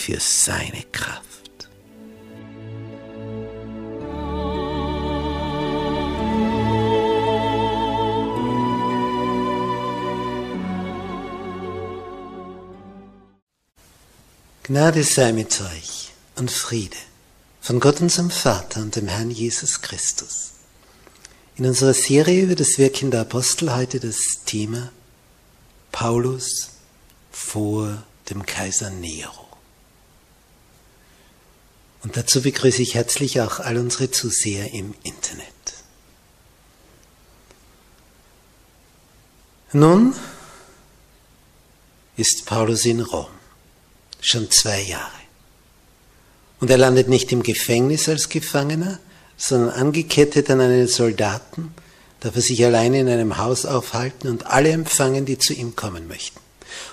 Für seine Kraft. Gnade sei mit euch und Friede von Gott unserem Vater und dem Herrn Jesus Christus. In unserer Serie über das Wirken der Apostel heute das Thema Paulus vor dem Kaiser Nero. Und dazu begrüße ich herzlich auch all unsere Zuseher im Internet. Nun ist Paulus in Rom, schon zwei Jahre. Und er landet nicht im Gefängnis als Gefangener, sondern angekettet an einen Soldaten, darf er sich alleine in einem Haus aufhalten und alle empfangen, die zu ihm kommen möchten.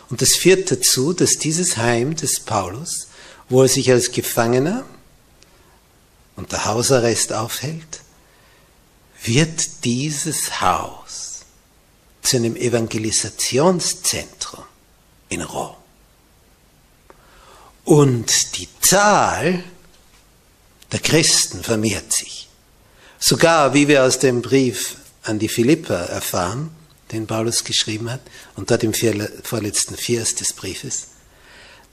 Und das führt dazu, dass dieses Heim des Paulus, wo er sich als Gefangener unter Hausarrest aufhält, wird dieses Haus zu einem Evangelisationszentrum in Rom. Und die Zahl der Christen vermehrt sich. Sogar, wie wir aus dem Brief an die Philipper erfahren, den Paulus geschrieben hat, und dort im vorletzten Vers des Briefes,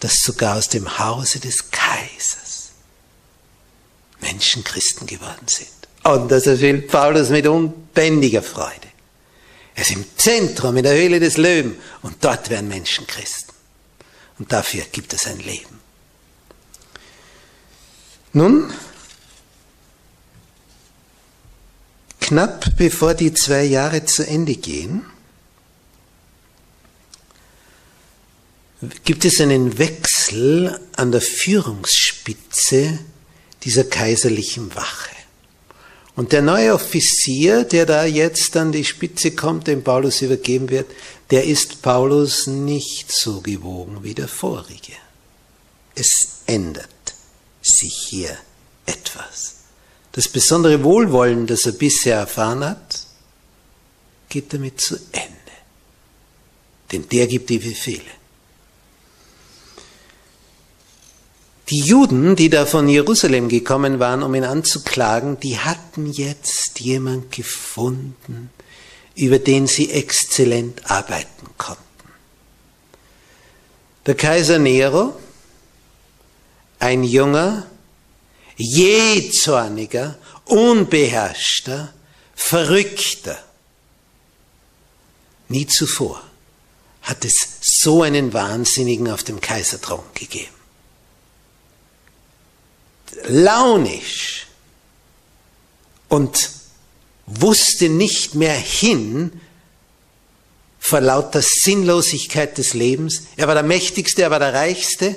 dass sogar aus dem Hause des Kaisers Menschen Christen geworden sind. Und das erfüllt Paulus mit unbändiger Freude. Er ist im Zentrum, in der Höhle des Löwen, und dort werden Menschen Christen. Und dafür gibt es ein Leben. Nun, knapp bevor die zwei Jahre zu Ende gehen, gibt es einen Wechsel an der Führungsspitze dieser kaiserlichen Wache. Und der neue Offizier, der da jetzt an die Spitze kommt, dem Paulus übergeben wird, der ist Paulus nicht so gewogen wie der vorige. Es ändert sich hier etwas. Das besondere Wohlwollen, das er bisher erfahren hat, geht damit zu Ende. Denn der gibt die Befehle. Die Juden, die da von Jerusalem gekommen waren, um ihn anzuklagen, die hatten jetzt jemand gefunden, über den sie exzellent arbeiten konnten. Der Kaiser Nero, ein junger, jähzorniger, unbeherrschter, verrückter. Nie zuvor hat es so einen Wahnsinnigen auf dem Kaiserthron gegeben launisch und wusste nicht mehr hin vor lauter Sinnlosigkeit des Lebens. Er war der Mächtigste, er war der Reichste,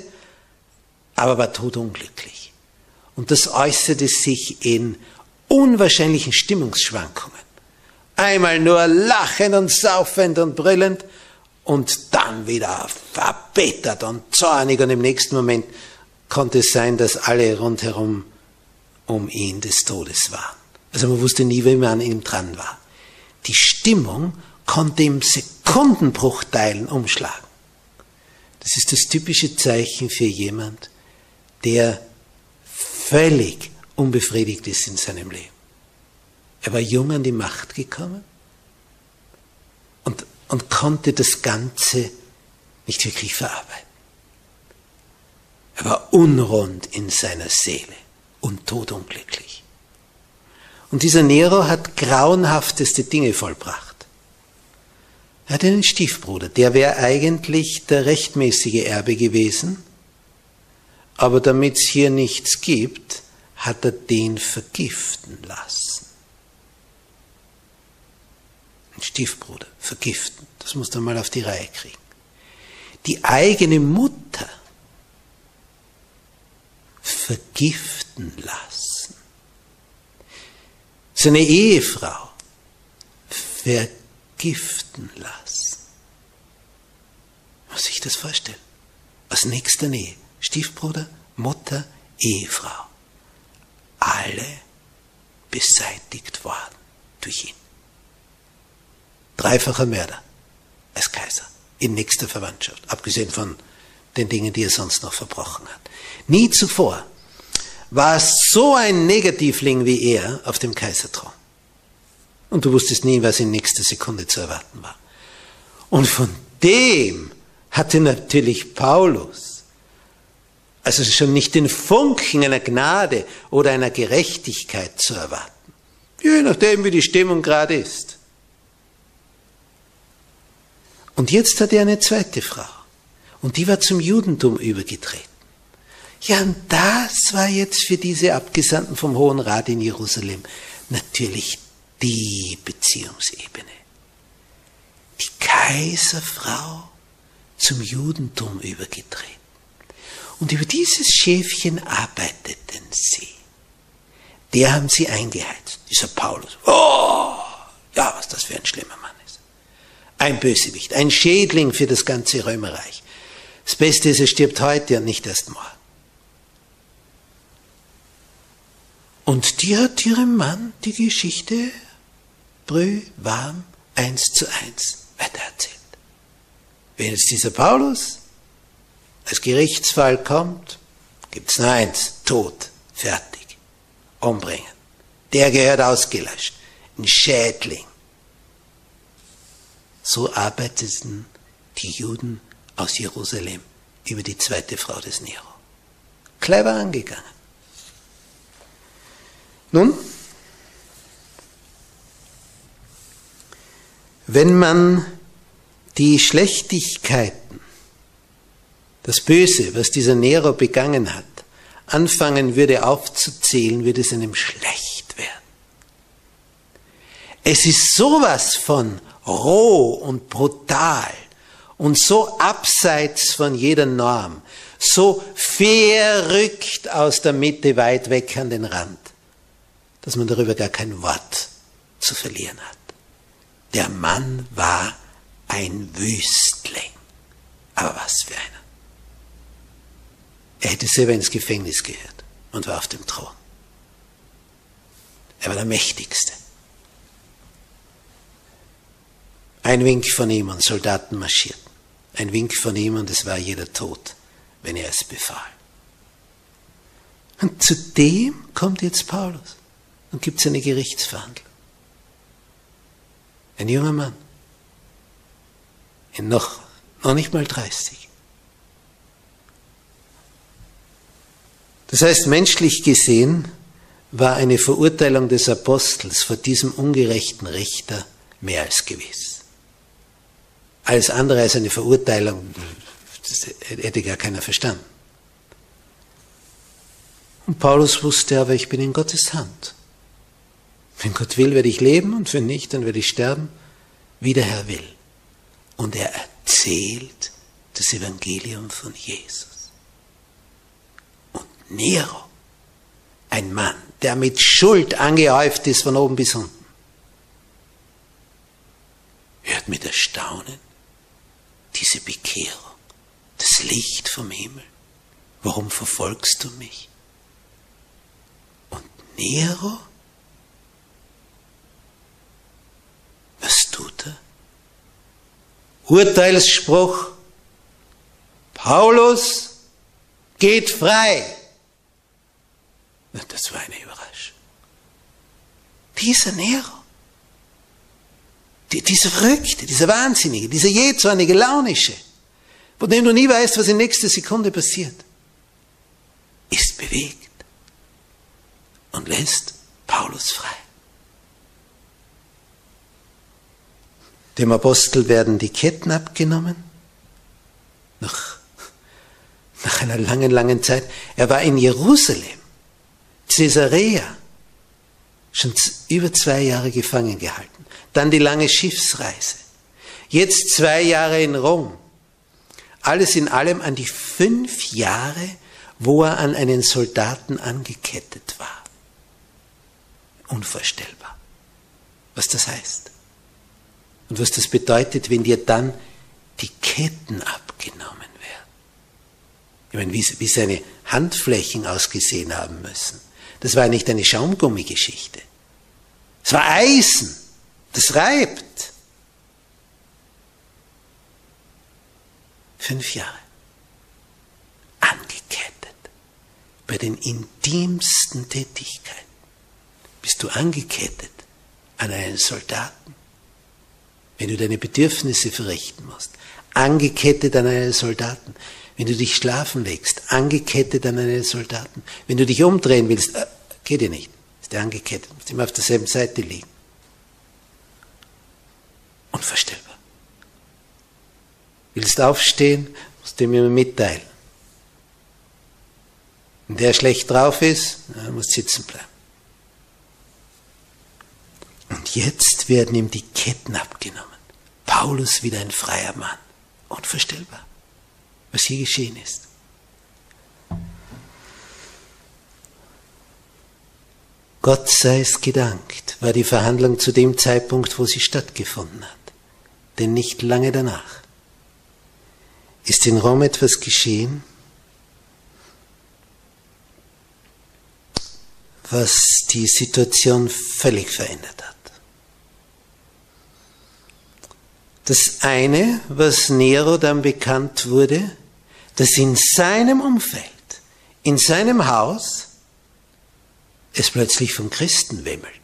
aber war todunglücklich. Und das äußerte sich in unwahrscheinlichen Stimmungsschwankungen. Einmal nur lachend und saufend und brüllend und dann wieder verbittert und zornig und im nächsten Moment konnte es sein, dass alle rundherum um ihn des Todes waren. Also man wusste nie, wie man an ihm dran war. Die Stimmung konnte im Sekundenbruchteilen umschlagen. Das ist das typische Zeichen für jemand, der völlig unbefriedigt ist in seinem Leben. Er war jung an die Macht gekommen und, und konnte das Ganze nicht wirklich verarbeiten. Er war unrund in seiner Seele und todunglücklich. Und dieser Nero hat grauenhafteste Dinge vollbracht. Er hat einen Stiefbruder, der wäre eigentlich der rechtmäßige Erbe gewesen, aber damit es hier nichts gibt, hat er den vergiften lassen. Ein Stiefbruder, vergiften, das muss er mal auf die Reihe kriegen. Die eigene Mutter vergiften lassen. Seine Ehefrau vergiften lassen. Muss sich das vorstellen? Aus nächster Nähe. Stiefbruder, Mutter, Ehefrau. Alle beseitigt worden durch ihn. Dreifacher Mörder als Kaiser in nächster Verwandtschaft, abgesehen von den Dingen, die er sonst noch verbrochen hat. Nie zuvor war so ein Negativling wie er auf dem Kaiserthron. Und du wusstest nie, was in nächster Sekunde zu erwarten war. Und von dem hatte natürlich Paulus, also schon nicht den Funken einer Gnade oder einer Gerechtigkeit zu erwarten. Je nachdem, wie die Stimmung gerade ist. Und jetzt hat er eine zweite Frau. Und die war zum Judentum übergetreten. Ja, und das war jetzt für diese Abgesandten vom Hohen Rat in Jerusalem natürlich die Beziehungsebene. Die Kaiserfrau zum Judentum übergetreten. Und über dieses Schäfchen arbeiteten sie. Der haben sie eingeheizt, dieser Paulus. Oh, ja, was das für ein schlimmer Mann ist. Ein Bösewicht, ein Schädling für das ganze Römerreich. Das Beste ist, er stirbt heute und nicht erst morgen. Und die hat ihrem Mann die Geschichte brühwarm eins zu eins weitererzählt. Wenn jetzt dieser Paulus als Gerichtsfall kommt, gibt's nur eins, Tod, fertig, umbringen. Der gehört ausgelöscht, ein Schädling. So arbeiteten die Juden aus Jerusalem über die zweite Frau des Nero. Clever angegangen. Nun, wenn man die Schlechtigkeiten, das Böse, was dieser Nero begangen hat, anfangen würde aufzuzählen, würde es einem schlecht werden. Es ist sowas von roh und brutal und so abseits von jeder Norm, so verrückt aus der Mitte weit weg an den Rand, dass man darüber gar kein Wort zu verlieren hat. Der Mann war ein Wüstling. Aber was für einer. Er hätte selber ins Gefängnis gehört und war auf dem Thron. Er war der Mächtigste. Ein Wink von ihm und Soldaten marschierten. Ein Wink von ihm und es war jeder tot, wenn er es befahl. Und zu dem kommt jetzt Paulus und gibt es eine Gerichtsverhandlung. Ein junger Mann, in noch, noch nicht mal 30. Das heißt, menschlich gesehen war eine Verurteilung des Apostels vor diesem ungerechten Richter mehr als gewiss. Alles andere als eine Verurteilung, das hätte gar keiner verstanden. Und Paulus wusste aber, ich bin in Gottes Hand. Wenn Gott will, werde ich leben und wenn nicht, dann werde ich sterben, wie der Herr will. Und er erzählt das Evangelium von Jesus. Und Nero, ein Mann, der mit Schuld angehäuft ist von oben bis unten, hört mit Erstaunen diese Bekehrung, das Licht vom Himmel. Warum verfolgst du mich? Und Nero? Was tut er? Urteilsspruch. Paulus geht frei. Das war eine Überraschung. Dieser Nero dieser Verrückte, dieser Wahnsinnige, dieser jähzornige, launische, von dem du nie weißt, was in nächster Sekunde passiert, ist bewegt und lässt Paulus frei. Dem Apostel werden die Ketten abgenommen. Nach, nach einer langen, langen Zeit. Er war in Jerusalem, Caesarea, schon über zwei Jahre gefangen gehalten. Dann die lange Schiffsreise. Jetzt zwei Jahre in Rom. Alles in allem an die fünf Jahre, wo er an einen Soldaten angekettet war. Unvorstellbar, was das heißt. Und was das bedeutet, wenn dir dann die Ketten abgenommen werden. Ich meine, wie, wie seine Handflächen ausgesehen haben müssen. Das war nicht eine Schaumgummigeschichte. Es war Eisen. Das reibt. Fünf Jahre. Angekettet. Bei den intimsten Tätigkeiten bist du angekettet an einen Soldaten wenn du deine Bedürfnisse verrichten musst, angekettet an einen Soldaten, wenn du dich schlafen legst, angekettet an einen Soldaten, wenn du dich umdrehen willst, äh, geht dir nicht, ist der angekettet, musst immer auf derselben Seite liegen. Unvorstellbar. Willst aufstehen, musst du immer mitteilen. Wenn der schlecht drauf ist, muss sitzen bleiben. Und jetzt werden ihm die Ketten abgenommen. Paulus wieder ein freier Mann. Unvorstellbar, was hier geschehen ist. Gott sei es gedankt, war die Verhandlung zu dem Zeitpunkt, wo sie stattgefunden hat. Denn nicht lange danach ist in Rom etwas geschehen, was die Situation völlig verändert hat. Das eine, was Nero dann bekannt wurde, dass in seinem Umfeld, in seinem Haus, es plötzlich von Christen wimmelt.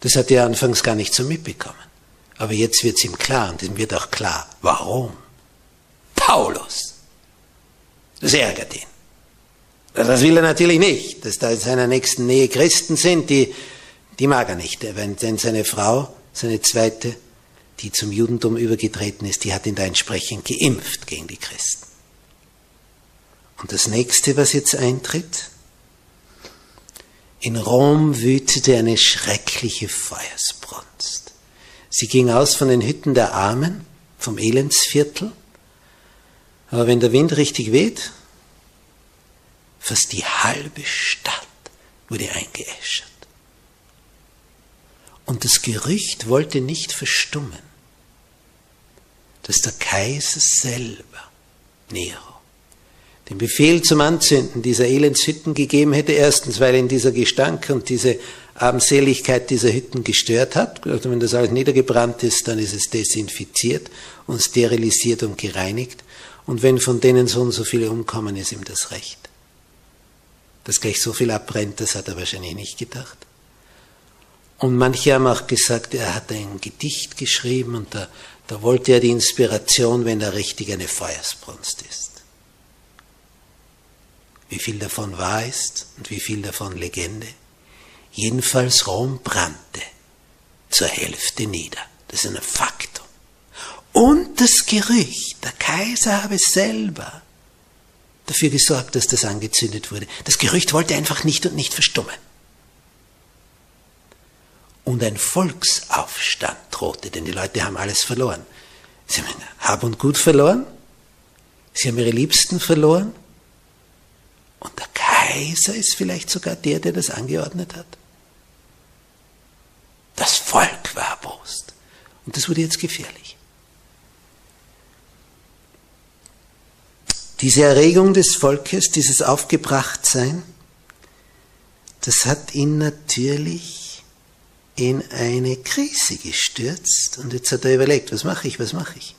Das hat er anfangs gar nicht so mitbekommen. Aber jetzt wird es ihm klar und ihm wird auch klar, warum. Paulus. Das ärgert ihn. Das will er natürlich nicht, dass da in seiner nächsten Nähe Christen sind, die, die mag er nicht. Wenn seine Frau seine zweite, die zum Judentum übergetreten ist, die hat ihn da entsprechend geimpft gegen die Christen. Und das nächste, was jetzt eintritt, in Rom wütete eine schreckliche Feuersbrunst. Sie ging aus von den Hütten der Armen, vom Elendsviertel, aber wenn der Wind richtig weht, fast die halbe Stadt wurde eingeäschert. Und das Gerücht wollte nicht verstummen, dass der Kaiser selber, Nero, den Befehl zum Anzünden dieser Elendshütten gegeben hätte. Erstens, weil ihn dieser Gestank und diese Abendseligkeit dieser Hütten gestört hat. Also wenn das alles niedergebrannt ist, dann ist es desinfiziert und sterilisiert und gereinigt. Und wenn von denen so und so viele umkommen, ist ihm das recht. Dass gleich so viel abbrennt, das hat er wahrscheinlich nicht gedacht. Und manche haben auch gesagt, er hat ein Gedicht geschrieben und da, da wollte er die Inspiration, wenn da richtig eine Feuersbrunst ist. Wie viel davon wahr ist und wie viel davon Legende. Jedenfalls Rom brannte zur Hälfte nieder. Das ist ein Faktum. Und das Gerücht, der Kaiser habe selber dafür gesorgt, dass das angezündet wurde. Das Gerücht wollte einfach nicht und nicht verstummen und ein Volksaufstand drohte, denn die Leute haben alles verloren. Sie haben Hab und Gut verloren, sie haben ihre Liebsten verloren und der Kaiser ist vielleicht sogar der, der das angeordnet hat. Das Volk war erbost und das wurde jetzt gefährlich. Diese Erregung des Volkes, dieses Aufgebrachtsein, das hat ihn natürlich in eine Krise gestürzt und jetzt hat er überlegt, was mache ich, was mache ich?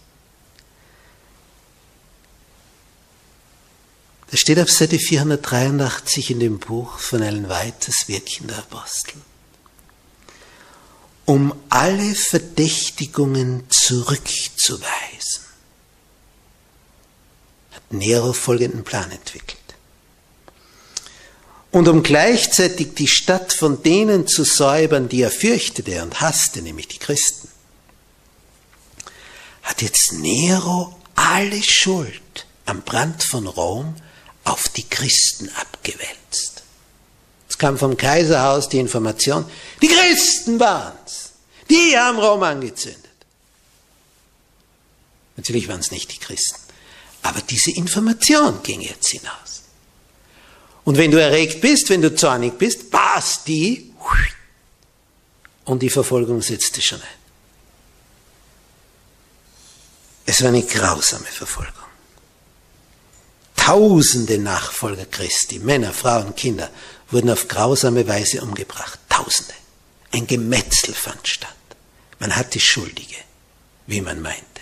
Das steht auf Seite 483 in dem Buch von Ellen White, das Wirkchen der Apostel. Um alle Verdächtigungen zurückzuweisen, Nero folgenden Plan entwickelt. Und um gleichzeitig die Stadt von denen zu säubern, die er fürchtete und hasste, nämlich die Christen, hat jetzt Nero alle Schuld am Brand von Rom auf die Christen abgewälzt. Es kam vom Kaiserhaus die Information, die Christen waren's, die haben Rom angezündet. Natürlich waren es nicht die Christen, aber diese Information ging jetzt hinaus. Und wenn du erregt bist, wenn du zornig bist, passt die und die Verfolgung setzte schon ein. Es war eine grausame Verfolgung. Tausende Nachfolger Christi, Männer, Frauen, Kinder, wurden auf grausame Weise umgebracht. Tausende. Ein Gemetzel fand statt. Man hatte Schuldige, wie man meinte.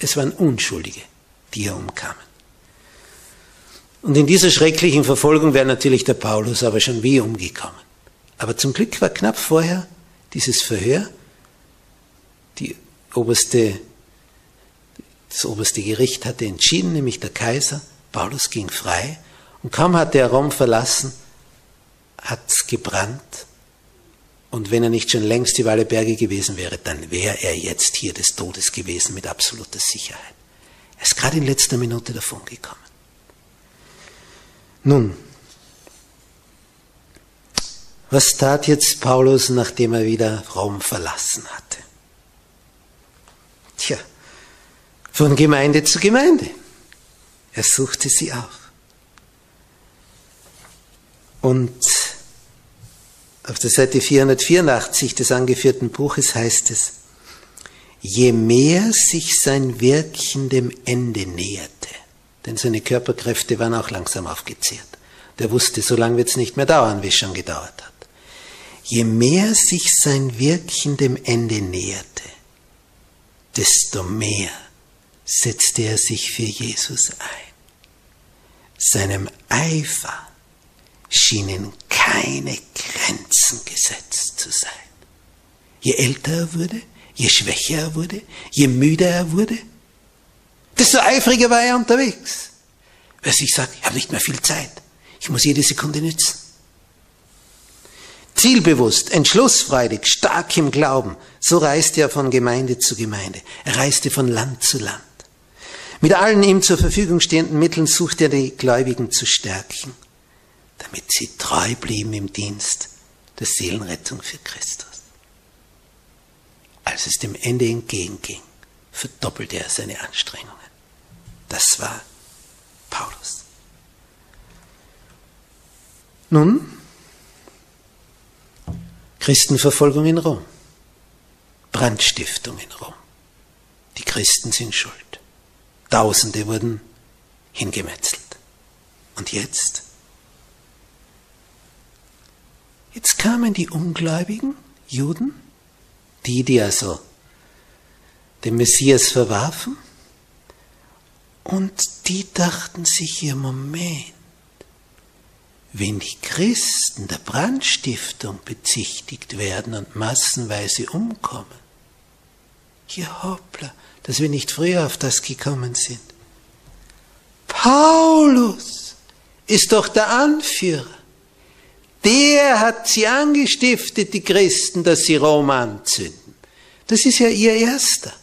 Es waren Unschuldige, die hier umkamen. Und in dieser schrecklichen Verfolgung wäre natürlich der Paulus aber schon wie umgekommen. Aber zum Glück war knapp vorher dieses Verhör. Die oberste das oberste Gericht hatte entschieden, nämlich der Kaiser. Paulus ging frei. Und kaum hatte er Rom verlassen, hat es gebrannt. Und wenn er nicht schon längst über alle Berge gewesen wäre, dann wäre er jetzt hier des Todes gewesen mit absoluter Sicherheit. Er ist gerade in letzter Minute davon gekommen. Nun, was tat jetzt Paulus, nachdem er wieder Rom verlassen hatte? Tja, von Gemeinde zu Gemeinde. Er suchte sie auf. Und auf der Seite 484 des angeführten Buches heißt es, je mehr sich sein Wirken dem Ende näherte, denn seine Körperkräfte waren auch langsam aufgezehrt. Der wusste, so lange wird es nicht mehr dauern, wie es schon gedauert hat. Je mehr sich sein Wirken dem Ende näherte, desto mehr setzte er sich für Jesus ein. Seinem Eifer schienen keine Grenzen gesetzt zu sein. Je älter er wurde, je schwächer er wurde, je müder er wurde, desto eifriger war er unterwegs. Weil sich sagt, ich habe nicht mehr viel Zeit, ich muss jede Sekunde nützen. Zielbewusst, entschlussfreudig, stark im Glauben, so reiste er von Gemeinde zu Gemeinde. Er reiste von Land zu Land. Mit allen ihm zur Verfügung stehenden Mitteln sucht er die Gläubigen zu stärken, damit sie treu blieben im Dienst der Seelenrettung für Christus. Als es dem Ende entgegenging, verdoppelte er seine Anstrengungen. Das war Paulus. Nun, Christenverfolgung in Rom, Brandstiftung in Rom. Die Christen sind schuld. Tausende wurden hingemetzelt. Und jetzt? Jetzt kamen die ungläubigen Juden, die, die also den Messias verwarfen, und die dachten sich ihr Moment, wenn die Christen der Brandstiftung bezichtigt werden und massenweise umkommen, ja hoppla, dass wir nicht früher auf das gekommen sind. Paulus ist doch der Anführer. Der hat sie angestiftet, die Christen, dass sie Rom anzünden. Das ist ja ihr erster.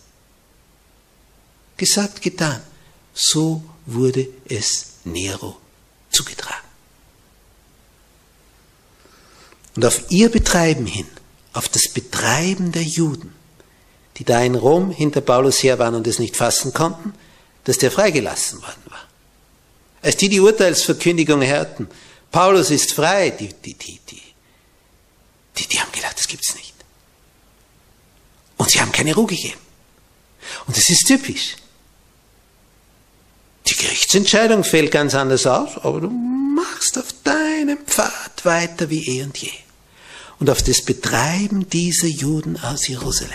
Gesagt, getan. So wurde es Nero zugetragen. Und auf ihr Betreiben hin, auf das Betreiben der Juden, die da in Rom hinter Paulus her waren und es nicht fassen konnten, dass der freigelassen worden war. Als die die Urteilsverkündigung hörten, Paulus ist frei, die, die, die, die, die, die haben gedacht, das gibt's nicht. Und sie haben keine Ruhe gegeben. Und das ist typisch. Die Gerichtsentscheidung fällt ganz anders aus, aber du machst auf deinem Pfad weiter wie eh und je. Und auf das Betreiben dieser Juden aus Jerusalem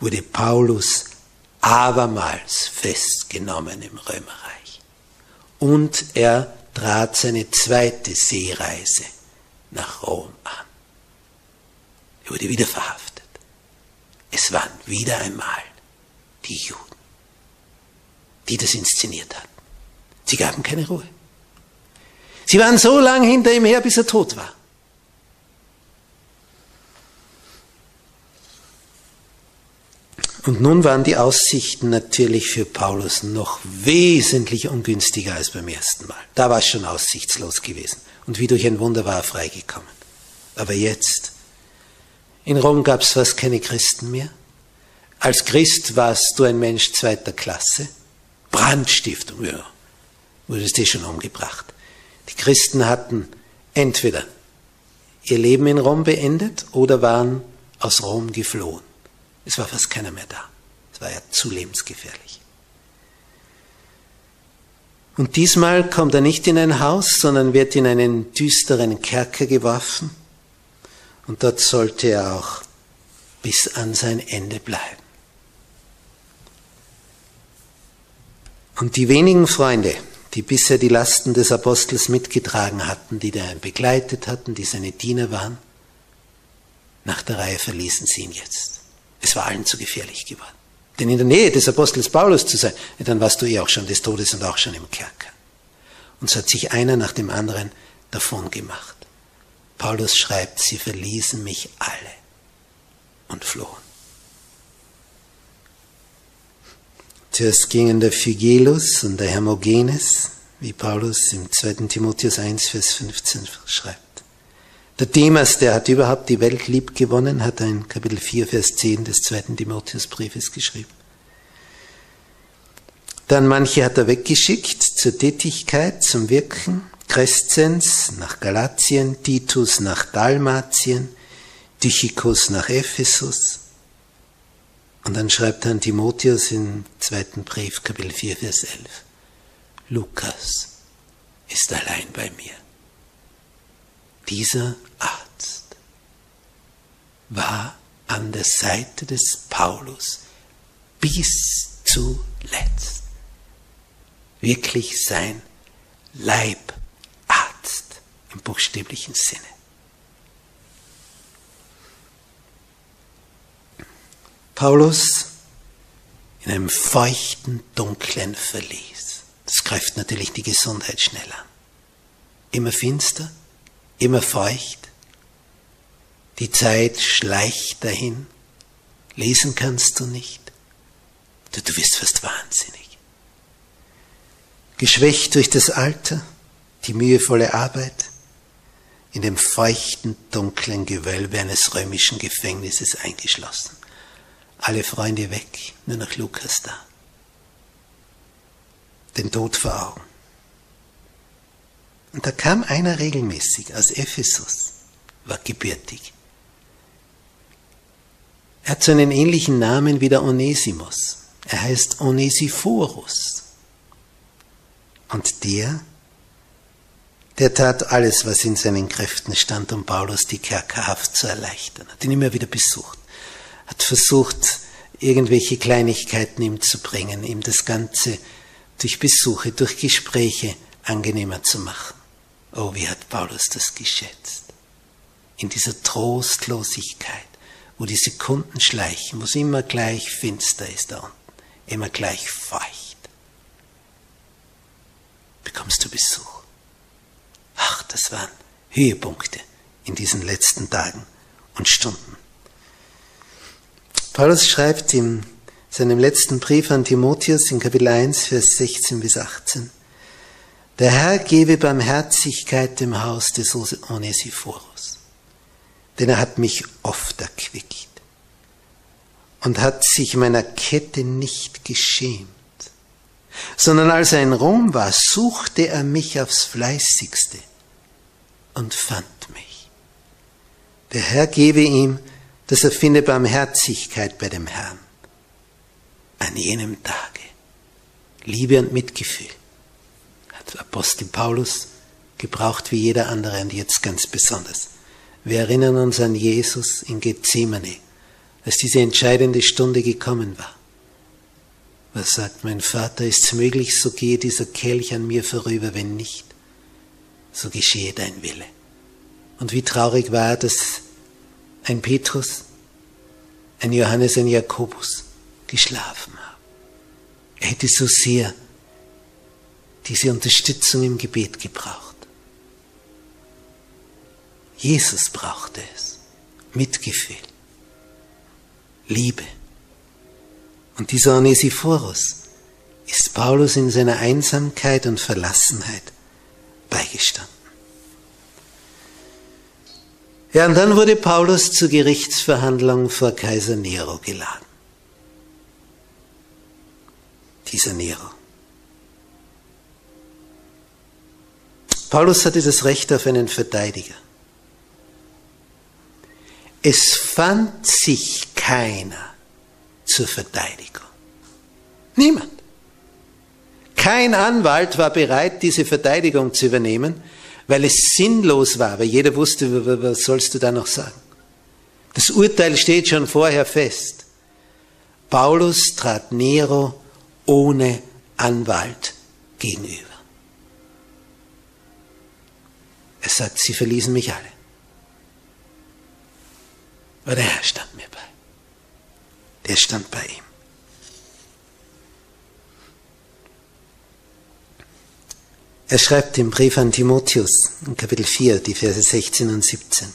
wurde Paulus abermals festgenommen im Römerreich. Und er trat seine zweite Seereise nach Rom an. Er wurde wieder verhaftet. Es waren wieder einmal die Juden, die das inszeniert hatten. Sie gaben keine Ruhe. Sie waren so lange hinter ihm her, bis er tot war. Und nun waren die Aussichten natürlich für Paulus noch wesentlich ungünstiger als beim ersten Mal. Da war es schon aussichtslos gewesen. Und wie durch ein Wunder war er freigekommen. Aber jetzt, in Rom gab es fast keine Christen mehr. Als Christ warst du ein Mensch zweiter Klasse. Brandstiftung, ja, wurdest du schon umgebracht. Die Christen hatten entweder ihr Leben in Rom beendet oder waren aus Rom geflohen. Es war fast keiner mehr da. Es war ja zu lebensgefährlich. Und diesmal kommt er nicht in ein Haus, sondern wird in einen düsteren Kerker geworfen. Und dort sollte er auch bis an sein Ende bleiben. Und die wenigen Freunde, die bisher die Lasten des Apostels mitgetragen hatten, die er begleitet hatten, die seine Diener waren, nach der Reihe verließen sie ihn jetzt. Es war allen zu gefährlich geworden. Denn in der Nähe des Apostels Paulus zu sein, dann warst du eh auch schon des Todes und auch schon im Kerker. Und so hat sich einer nach dem anderen davon gemacht. Paulus schreibt, sie verließen mich alle und flohen. Zuerst gingen der Phygelus und der Hermogenes, wie Paulus im 2. Timotheus 1, Vers 15 schreibt. Der Demas, der hat überhaupt die Welt lieb gewonnen, hat ein Kapitel 4, Vers 10 des 2. Timotheusbriefes geschrieben. Dann manche hat er weggeschickt zur Tätigkeit, zum Wirken. Crescens nach Galatien, Titus nach Dalmatien, Tychicus nach Ephesus. Und dann schreibt er an Timotheus im zweiten Brief, Kapitel 4, Vers 11. Lukas ist allein bei mir. Dieser Arzt war an der Seite des Paulus bis zuletzt. Wirklich sein Leibarzt im buchstäblichen Sinne. Paulus in einem feuchten, dunklen Verlies. Das greift natürlich die Gesundheit schnell an. Immer finster, immer feucht. Die Zeit schleicht dahin. Lesen kannst du nicht. Du, du wirst fast wahnsinnig. Geschwächt durch das Alter, die mühevolle Arbeit, in dem feuchten, dunklen Gewölbe eines römischen Gefängnisses eingeschlossen. Alle Freunde weg, nur noch Lukas da. Den Tod vor Augen. Und da kam einer regelmäßig aus Ephesus, war gebürtig. Er hat so einen ähnlichen Namen wie der Onesimus. Er heißt Onesiphorus. Und der, der tat alles, was in seinen Kräften stand, um Paulus die Kerkerhaft zu erleichtern. Hat ihn immer wieder besucht. Hat versucht, irgendwelche Kleinigkeiten ihm zu bringen, ihm das Ganze durch Besuche, durch Gespräche angenehmer zu machen. Oh, wie hat Paulus das geschätzt? In dieser Trostlosigkeit, wo die Sekunden schleichen, wo es immer gleich finster ist da unten, immer gleich feucht, bekommst du Besuch. Ach, das waren Höhepunkte in diesen letzten Tagen und Stunden. Paulus schreibt in seinem letzten Brief an Timotheus in Kapitel 1, Vers 16 bis 18, der Herr gebe Barmherzigkeit dem Haus des Onesiphorus, denn er hat mich oft erquickt und hat sich meiner Kette nicht geschämt, sondern als er in Rom war, suchte er mich aufs fleißigste und fand mich. Der Herr gebe ihm, dass er finde Barmherzigkeit bei dem Herrn an jenem Tage. Liebe und Mitgefühl Apostel Paulus gebraucht wie jeder andere und jetzt ganz besonders. Wir erinnern uns an Jesus in Gethsemane, als diese entscheidende Stunde gekommen war. Was sagt mein Vater, ist es möglich, so gehe dieser Kelch an mir vorüber, wenn nicht, so geschehe dein Wille. Und wie traurig war, dass ein Petrus, ein Johannes, ein Jakobus geschlafen haben. Er hätte so sehr diese Unterstützung im Gebet gebraucht. Jesus brauchte es. Mitgefühl, Liebe. Und dieser Onesiphorus ist Paulus in seiner Einsamkeit und Verlassenheit beigestanden. Ja, und dann wurde Paulus zur Gerichtsverhandlung vor Kaiser Nero geladen. Dieser Nero. Paulus hatte das Recht auf einen Verteidiger. Es fand sich keiner zur Verteidigung. Niemand. Kein Anwalt war bereit, diese Verteidigung zu übernehmen, weil es sinnlos war, weil jeder wusste, was sollst du da noch sagen. Das Urteil steht schon vorher fest. Paulus trat Nero ohne Anwalt gegenüber. Er sagt, sie verließen mich alle. Aber der Herr stand mir bei. Der stand bei ihm. Er schreibt im Brief an Timotheus in Kapitel 4, die Verse 16 und 17.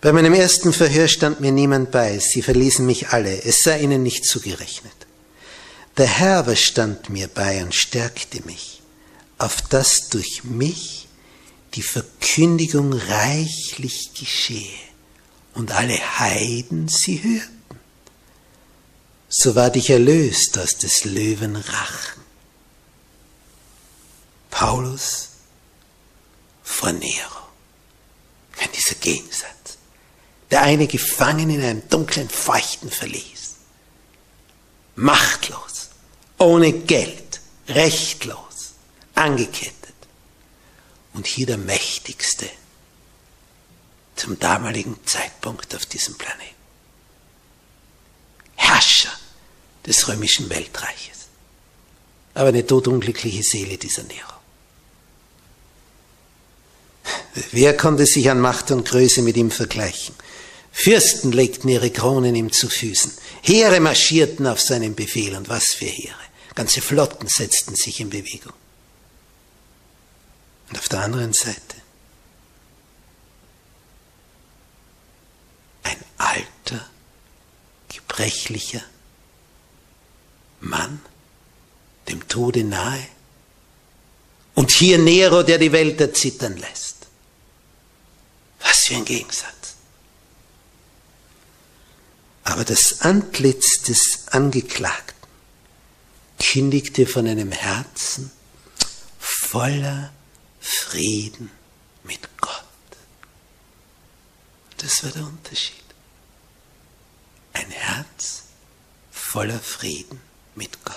Bei meinem ersten Verhör stand mir niemand bei, sie verließen mich alle, es sei ihnen nicht zugerechnet. Der Herr aber stand mir bei und stärkte mich, auf dass durch mich die Verkündigung reichlich geschehe und alle Heiden sie hörten. So ward ich erlöst aus des Löwen Rachen. Paulus vor Nero. Wenn dieser Gegensatz. Der eine gefangen in einem dunklen, feuchten Verlies. Machtlos, ohne Geld, rechtlos, angekettet. Und hier der Mächtigste zum damaligen Zeitpunkt auf diesem Planeten. Herrscher des römischen Weltreiches. Aber eine todunglückliche Seele dieser Nero. Wer konnte sich an Macht und Größe mit ihm vergleichen? Fürsten legten ihre Kronen ihm zu Füßen. Heere marschierten auf seinen Befehl und was für Heere. Ganze Flotten setzten sich in Bewegung. Und auf der anderen Seite ein alter, gebrechlicher Mann, dem Tode nahe. Und hier Nero, der die Welt erzittern lässt. Was für ein Gegensatz. Aber das Antlitz des Angeklagten kündigte von einem Herzen voller Frieden mit Gott. Das war der Unterschied. Ein Herz voller Frieden mit Gott.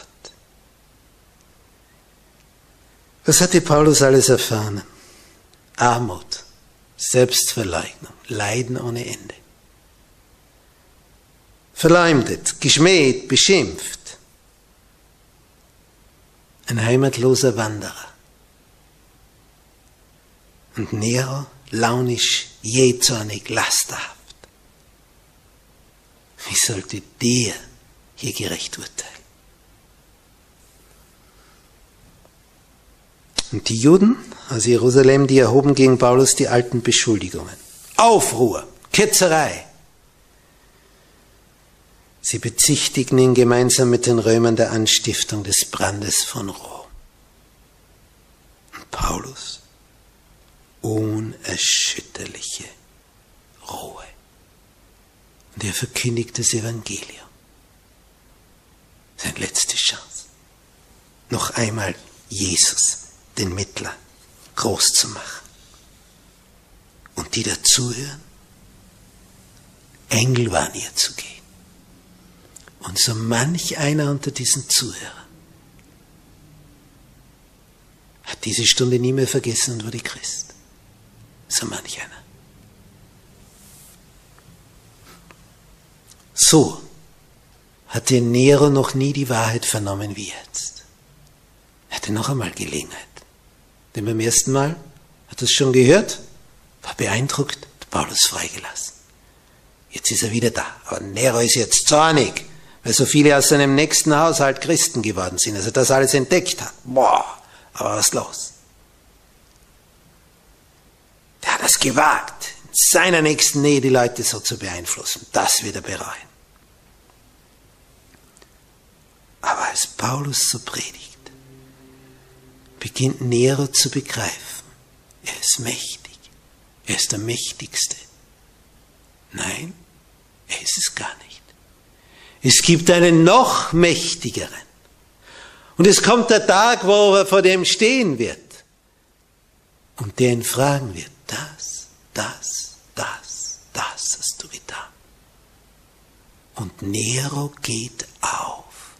Was hatte Paulus alles erfahren? Armut, Selbstverleugnung, Leiden ohne Ende. Verleumdet, geschmäht, beschimpft. Ein heimatloser Wanderer. Und Nero launisch, jähzornig, lasterhaft. Wie sollte der hier gerecht urteilen? Und die Juden aus Jerusalem, die erhoben gegen Paulus die alten Beschuldigungen. Aufruhr, Ketzerei. Sie bezichtigen ihn gemeinsam mit den Römern der Anstiftung des Brandes von Rom. Und Paulus, unerschütterliche Ruhe. Und er verkündigt das Evangelium. Seine letzte Chance. Noch einmal Jesus den Mittler groß zu machen. Und die dazuhören, Engel waren ihr zu gehen. Und so manch einer unter diesen Zuhörern hat diese Stunde nie mehr vergessen und wurde Christ. So manch einer. So hatte Nero noch nie die Wahrheit vernommen wie jetzt. Er hatte noch einmal Gelegenheit. Denn beim ersten Mal hat er es schon gehört, war beeindruckt, hat Paulus freigelassen. Jetzt ist er wieder da. Aber Nero ist jetzt zornig, weil so viele aus seinem nächsten Haushalt Christen geworden sind, also das alles entdeckt hat. Boah, Aber was ist los? Es gewagt, in seiner nächsten Nähe die Leute so zu beeinflussen. Das wird er bereuen. Aber als Paulus so predigt, beginnt Nero zu begreifen, er ist mächtig, er ist der Mächtigste. Nein, er ist es gar nicht. Es gibt einen noch mächtigeren. Und es kommt der Tag, wo er vor dem stehen wird und der ihn fragen wird, das, das, das, das hast du getan. Und Nero geht auf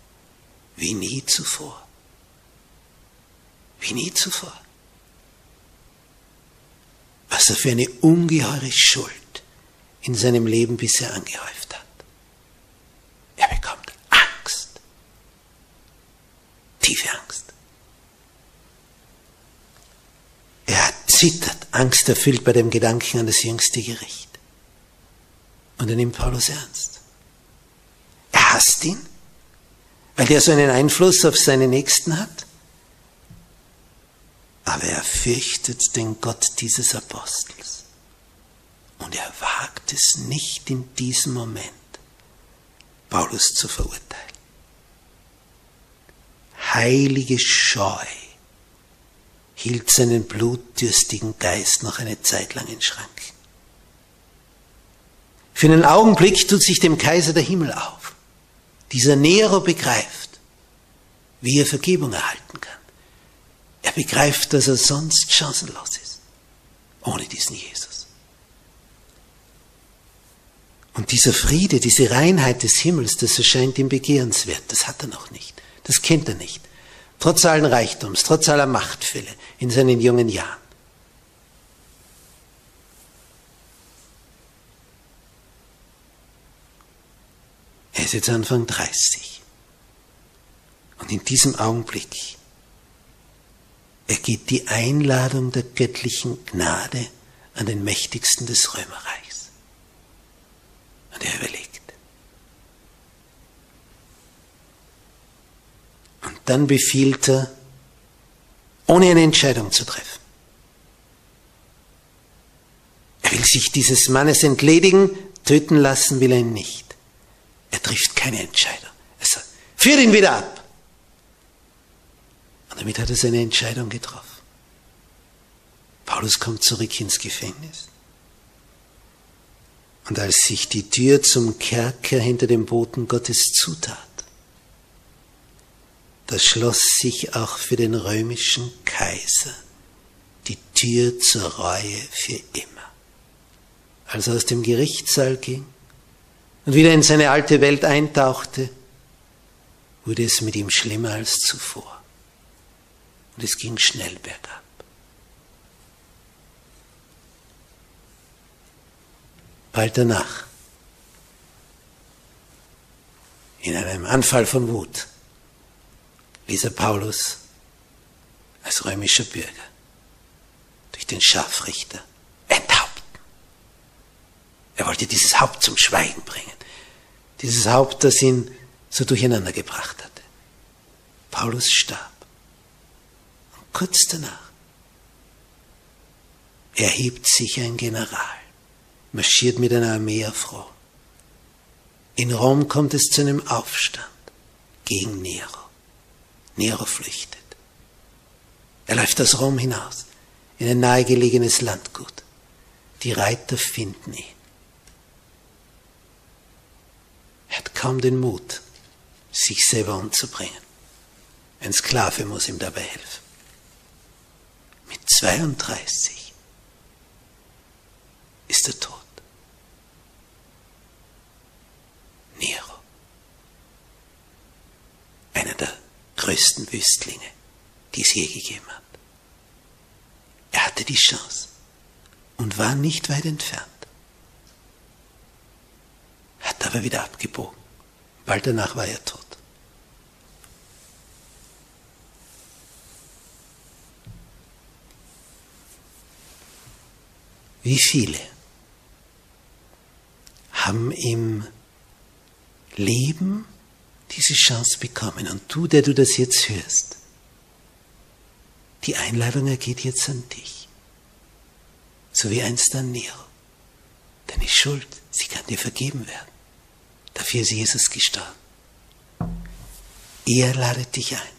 wie nie zuvor. Wie nie zuvor. Was er für eine ungeheure Schuld in seinem Leben bisher angehäuft hat. Er bekommt Angst. Tiefe Angst. Er zittert, Angst erfüllt bei dem Gedanken an das jüngste Gericht. Und er nimmt Paulus ernst. Er hasst ihn, weil der so einen Einfluss auf seine Nächsten hat. Aber er fürchtet den Gott dieses Apostels. Und er wagt es nicht in diesem Moment, Paulus zu verurteilen. Heilige Scheu hielt seinen blutdürstigen Geist noch eine Zeit lang in Schranken. Für einen Augenblick tut sich dem Kaiser der Himmel auf. Dieser Nero begreift, wie er Vergebung erhalten kann. Er begreift, dass er sonst chancenlos ist, ohne diesen Jesus. Und dieser Friede, diese Reinheit des Himmels, das erscheint ihm begehrenswert, das hat er noch nicht, das kennt er nicht. Trotz allen Reichtums, trotz aller Machtfülle in seinen jungen Jahren. Er ist jetzt Anfang 30. Und in diesem Augenblick ergeht die Einladung der göttlichen Gnade an den Mächtigsten des Römerreichs. Und er überlegt. Und dann befiehlt er, ohne eine Entscheidung zu treffen. Er will sich dieses Mannes entledigen, töten lassen will er ihn nicht. Er trifft keine Entscheidung. Er sagt, führ ihn wieder ab. Und damit hat er seine Entscheidung getroffen. Paulus kommt zurück ins Gefängnis. Und als sich die Tür zum Kerker hinter dem Boten Gottes zutat, da schloss sich auch für den römischen Kaiser die Tür zur Reue für immer. Als er aus dem Gerichtssaal ging, und wieder in seine alte Welt eintauchte, wurde es mit ihm schlimmer als zuvor. Und es ging schnell bergab. Bald danach, in einem Anfall von Wut, ließ er Paulus als römischer Bürger durch den Scharfrichter enthaupten. Er wollte dieses Haupt zum Schweigen bringen dieses Haupt, das ihn so durcheinander gebracht hatte. Paulus starb. Und kurz danach erhebt sich ein General, marschiert mit einer Armee auf Rom. In Rom kommt es zu einem Aufstand gegen Nero. Nero flüchtet. Er läuft aus Rom hinaus in ein nahegelegenes Landgut. Die Reiter finden ihn. Er hat kaum den Mut, sich selber umzubringen. Ein Sklave muss ihm dabei helfen. Mit 32 ist er tot. Nero. Einer der größten Wüstlinge, die es je gegeben hat. Er hatte die Chance und war nicht weit entfernt hat aber wieder abgebogen. Bald danach war er tot. Wie viele haben im Leben diese Chance bekommen? Und du, der du das jetzt hörst, Die Einladung ergeht jetzt an dich. So wie einst an Nero. Deine Schuld, sie kann dir vergeben werden. Dafür ist Jesus gestorben. Er ladet dich ein.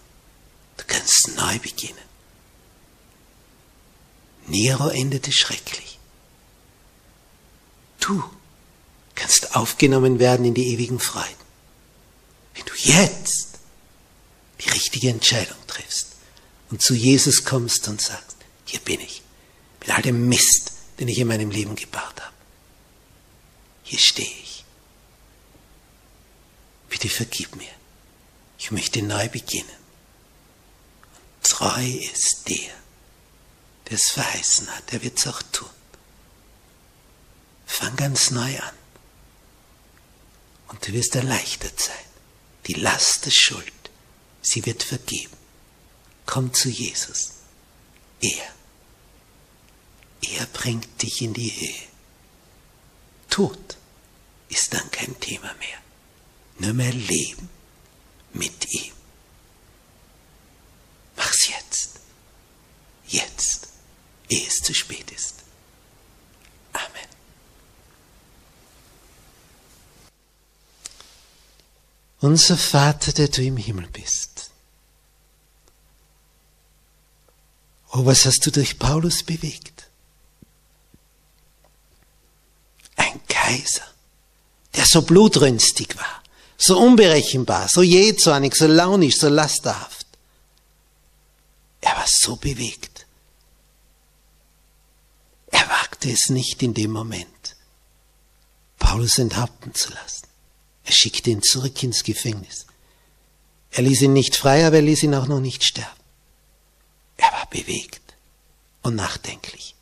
Du kannst neu beginnen. Nero endete schrecklich. Du kannst aufgenommen werden in die ewigen Freuden. Wenn du jetzt die richtige Entscheidung triffst und zu Jesus kommst und sagst, hier bin ich, mit all dem Mist, den ich in meinem Leben gebaut habe. Hier stehe ich. Bitte vergib mir. Ich möchte neu beginnen. Und treu ist der, der es verheißen hat. Er wird es auch tun. Fang ganz neu an. Und du wirst erleichtert sein. Die Last der Schuld, sie wird vergeben. Komm zu Jesus. Er. Er bringt dich in die Höhe. Tod ist dann kein Thema mehr. Nur mehr Leben mit ihm. Mach's jetzt. Jetzt, ehe es zu spät ist. Unser Vater, der du im Himmel bist. Oh, was hast du durch Paulus bewegt? Ein Kaiser, der so blutrünstig war, so unberechenbar, so jähzornig, so launisch, so lasterhaft. Er war so bewegt. Er wagte es nicht in dem Moment, Paulus enthaupten zu lassen. Er schickte ihn zurück ins Gefängnis. Er ließ ihn nicht frei, aber er ließ ihn auch noch nicht sterben. Er war bewegt und nachdenklich.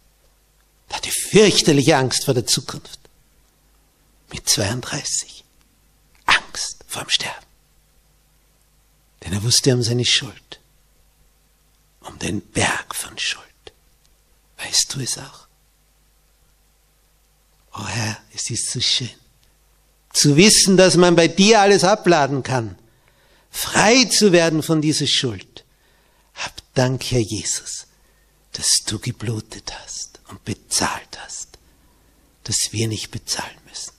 Er hatte fürchterliche Angst vor der Zukunft. Mit 32. Angst vorm Sterben. Denn er wusste um seine Schuld. Um den Berg von Schuld. Weißt du es auch? Oh Herr, es ist so schön. Zu wissen, dass man bei dir alles abladen kann. Frei zu werden von dieser Schuld. Hab Dank, Herr Jesus, dass du geblutet hast und bezahlt hast, dass wir nicht bezahlen müssen.